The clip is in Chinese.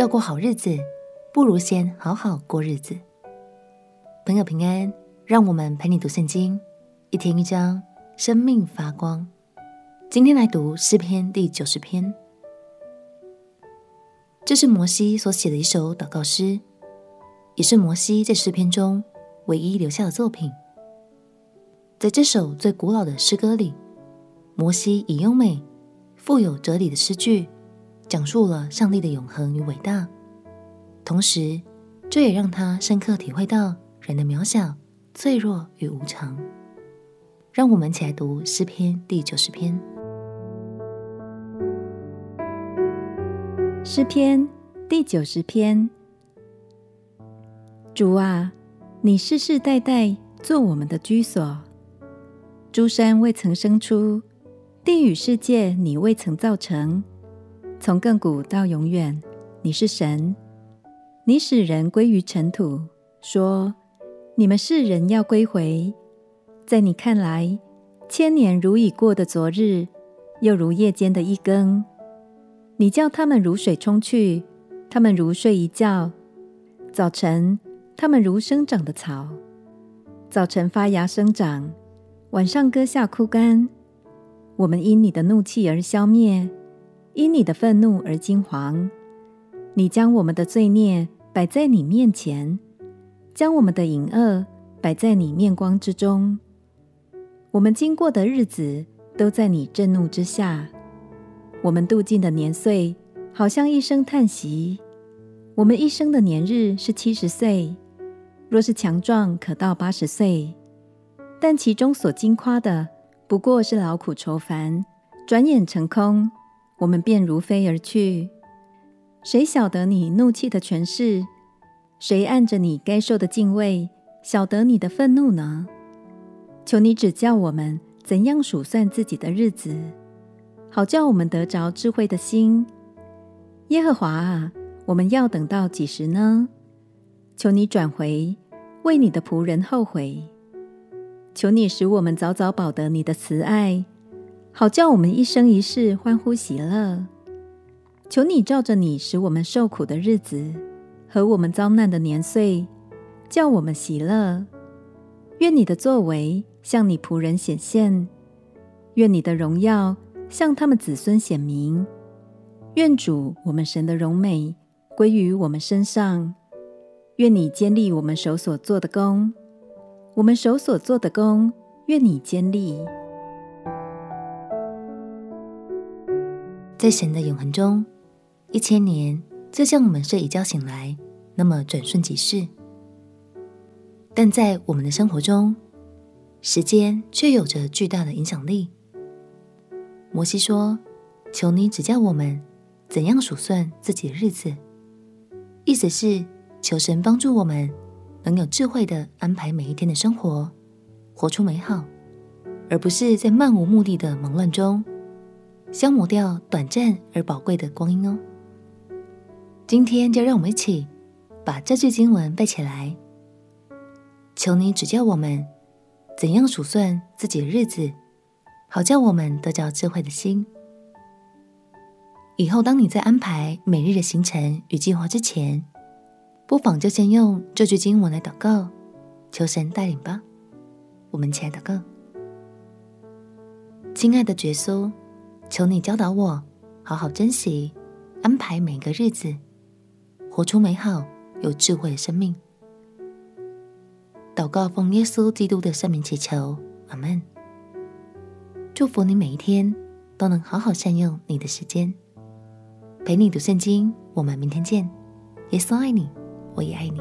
要过好日子，不如先好好过日子。朋友平安，让我们陪你读圣经，一天一章，生命发光。今天来读诗篇第九十篇，这是摩西所写的一首祷告诗，也是摩西在诗篇中唯一留下的作品。在这首最古老的诗歌里，摩西以优美、富有哲理的诗句，讲述了上帝的永恒与伟大，同时，这也让他深刻体会到人的渺小、脆弱与无常。让我们一起来读诗篇第九十篇。诗篇第九十篇，主啊，你世世代代做我们的居所，诸山未曾生出。地与世界，你未曾造成；从亘古到永远，你是神。你使人归于尘土，说：“你们世人要归回。”在你看来，千年如已过的昨日，又如夜间的一更。你叫他们如水冲去，他们如睡一觉。早晨，他们如生长的草，早晨发芽生长，晚上割下枯干。我们因你的怒气而消灭，因你的愤怒而惊惶。你将我们的罪孽摆在你面前，将我们的隐恶摆在你面光之中。我们经过的日子都在你震怒之下，我们度尽的年岁好像一声叹息。我们一生的年日是七十岁，若是强壮，可到八十岁，但其中所经夸的。不过是劳苦愁烦，转眼成空，我们便如飞而去。谁晓得你怒气的权势？谁按着你该受的敬畏，晓得你的愤怒呢？求你指教我们怎样数算自己的日子，好叫我们得着智慧的心。耶和华啊，我们要等到几时呢？求你转回，为你的仆人后悔。求你使我们早早保得你的慈爱，好叫我们一生一世欢呼喜乐。求你照着你使我们受苦的日子和我们遭难的年岁，叫我们喜乐。愿你的作为向你仆人显现，愿你的荣耀向他们子孙显明。愿主我们神的荣美归于我们身上。愿你坚立我们手所做的工。我们手所做的工，愿你坚立。在神的永恒中，一千年就像我们睡一觉醒来那么转瞬即逝；但在我们的生活中，时间却有着巨大的影响力。摩西说：“求你指教我们怎样数算自己的日子。”意思是求神帮助我们。能有智慧地安排每一天的生活，活出美好，而不是在漫无目的的忙乱中消磨掉短暂而宝贵的光阴哦。今天就让我们一起把这句经文背起来，求你指教我们怎样数算自己的日子，好叫我们得着智慧的心。以后当你在安排每日的行程与计划之前，不妨就先用这句经文来祷告，求神带领吧。我们一起来祷告。亲爱的耶稣，求你教导我，好好珍惜、安排每个日子，活出美好、有智慧的生命。祷告奉耶稣基督的圣名祈求，阿门。祝福你每一天都能好好善用你的时间，陪你读圣经。我们明天见。耶稣爱你。我也爱你。